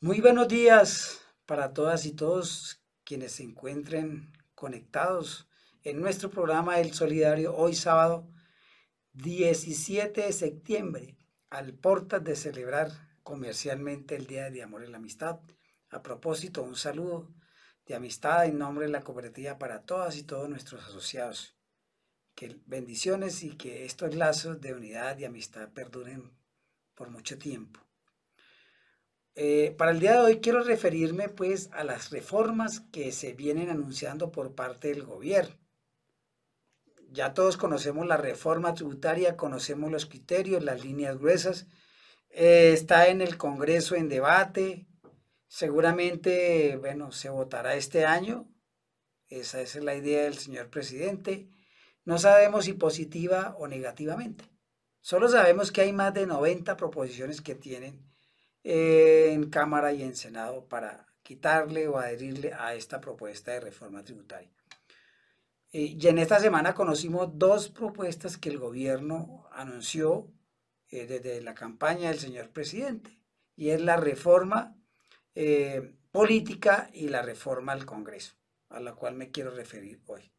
Muy buenos días para todas y todos quienes se encuentren conectados en nuestro programa El Solidario hoy sábado 17 de septiembre al portas de celebrar comercialmente el Día de Amor y la Amistad. A propósito, un saludo de amistad en nombre de la cooperativa para todas y todos nuestros asociados. Que bendiciones y que estos lazos de unidad y amistad perduren por mucho tiempo. Eh, para el día de hoy quiero referirme pues a las reformas que se vienen anunciando por parte del gobierno. Ya todos conocemos la reforma tributaria, conocemos los criterios, las líneas gruesas. Eh, está en el Congreso en debate. Seguramente, bueno, se votará este año. Esa es la idea del señor presidente. No sabemos si positiva o negativamente. Solo sabemos que hay más de 90 proposiciones que tienen en Cámara y en Senado para quitarle o adherirle a esta propuesta de reforma tributaria. Y en esta semana conocimos dos propuestas que el gobierno anunció eh, desde la campaña del señor presidente, y es la reforma eh, política y la reforma al Congreso, a la cual me quiero referir hoy.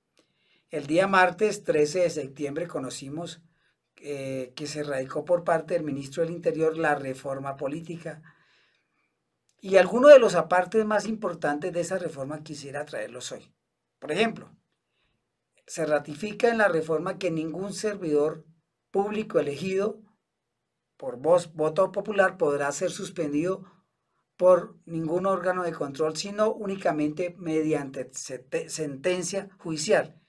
El día martes 13 de septiembre conocimos eh, que se radicó por parte del ministro del Interior la reforma política. Y algunos de los apartes más importantes de esa reforma quisiera traerlos hoy. Por ejemplo, se ratifica en la reforma que ningún servidor público elegido por voz, voto popular podrá ser suspendido por ningún órgano de control, sino únicamente mediante sentencia judicial.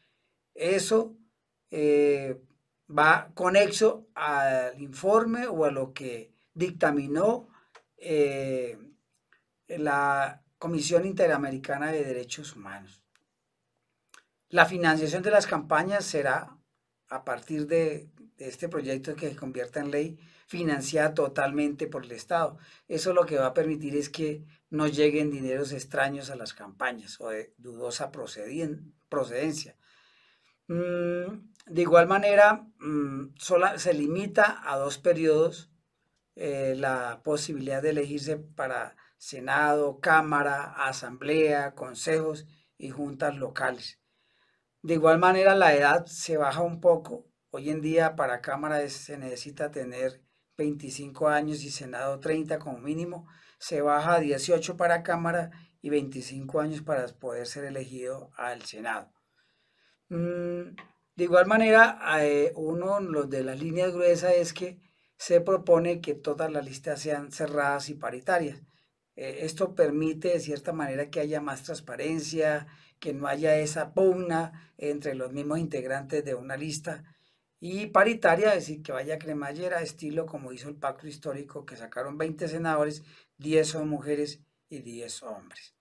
Eso eh, va conexo al informe o a lo que dictaminó eh, la Comisión Interamericana de Derechos Humanos. La financiación de las campañas será, a partir de, este proyecto que se convierta en ley, financiada totalmente por el Estado. Eso lo que va a permitir es que no lleguen dineros extraños a las campañas o de dudosa procedencia. Mm, de igual manera, mm, se limita a dos periodos eh, la posibilidad de elegirse para Senado, Cámara, Asamblea, consejos y juntas locales. De igual manera, la edad se baja un poco. Hoy en día para Cámara se necesita tener 25 años y Senado 30 como mínimo. Se baja a 18 para Cámara y 25 años para poder ser elegido al Senado. Mm, de igual manera, eh, uno de las líneas gruesas es que se propone que todas las listas sean cerradas y paritarias. Eh, esto permite de cierta manera que haya más transparencia, que no haya esa pugna entre los mismos integrantes de una lista. Y paritaria, es decir, que vaya cremallera, estilo como hizo el pacto histórico, que sacaron 20 senadores, 10 son mujeres y 10 hombres.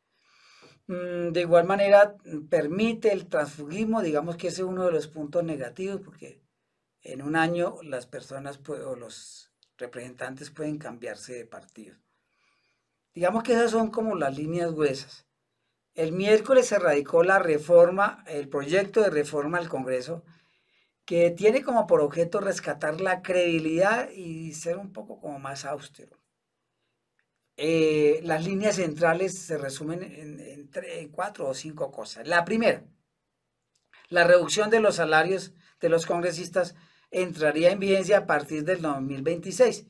Mm, de igual manera, mm, permite el transfugismo, digamos que ese es uno de los puntos negativos, porque en un año las personas o los representantes pueden cambiarse de partido. Digamos que esas son como las líneas gruesas. El miércoles se radicó la reforma, el proyecto de reforma al Congreso, que tiene como por objeto rescatar la credibilidad y ser un poco como más austero. Eh, las líneas centrales se resumen en, cuatro o cinco cosas. La primera, la reducción de los salarios de los congresistas entraría en vigencia a partir del 2026.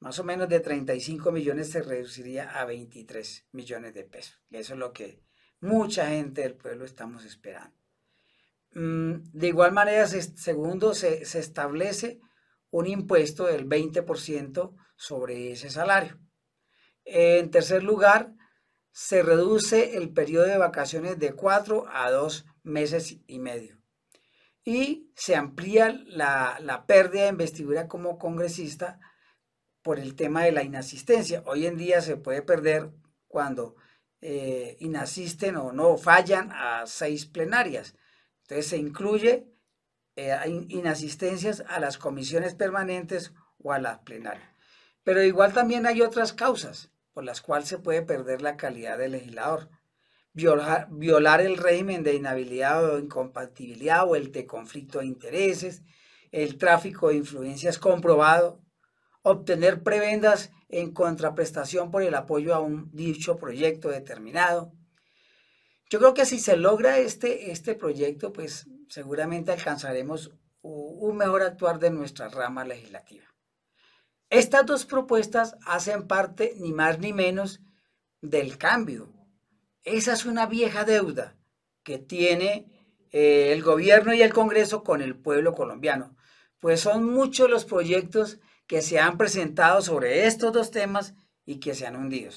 Más o menos de 35 millones se reduciría a 23 millones de pesos. Eso es lo que mucha gente del pueblo estamos esperando. Mm, de igual manera, segundo, se, se establece un impuesto del 20% sobre ese salario. En tercer lugar, se reduce el periodo de vacaciones de cuatro a dos meses y medio. Y se amplía la, pérdida de investidura como congresista por el tema de la inasistencia. Hoy en día se puede perder cuando eh, inasisten o no fallan a seis plenarias. Entonces se incluye eh, inasistencias a las comisiones permanentes o a las plenarias. Pero igual también hay otras causas por las cuales se puede perder la calidad de legislador. Violar, el régimen de inhabilidad o incompatibilidad o el de conflicto de intereses, el tráfico de influencias comprobado obtener prebendas en contraprestación por el apoyo a un dicho proyecto determinado. Yo creo que si se logra este, este proyecto, pues seguramente alcanzaremos un mejor actuar de nuestra rama legislativa. Estas dos propuestas hacen parte ni más ni menos del cambio. Esa es una vieja deuda que tiene eh, el gobierno y el Congreso con el pueblo colombiano, pues son muchos los proyectos que se han presentado sobre estos dos temas y que se han hundido.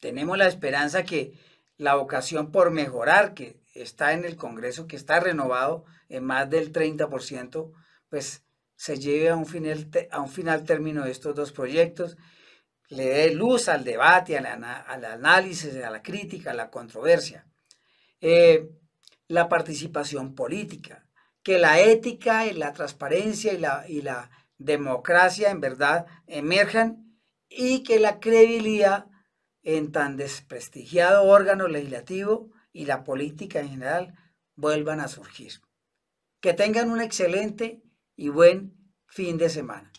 Tenemos la esperanza que la vocación por mejorar que está en el Congreso, que está renovado en más del 30%, pues se lleve a un final, a un final término de estos dos proyectos, le dé luz al debate, al, análisis, a la crítica, a la controversia. Eh, la participación política, que la ética y la transparencia y la, y la democracia en verdad emerjan y que la credibilidad en tan desprestigiado órgano legislativo y la política en general vuelvan a surgir. Que tengan un excelente y buen fin de semana.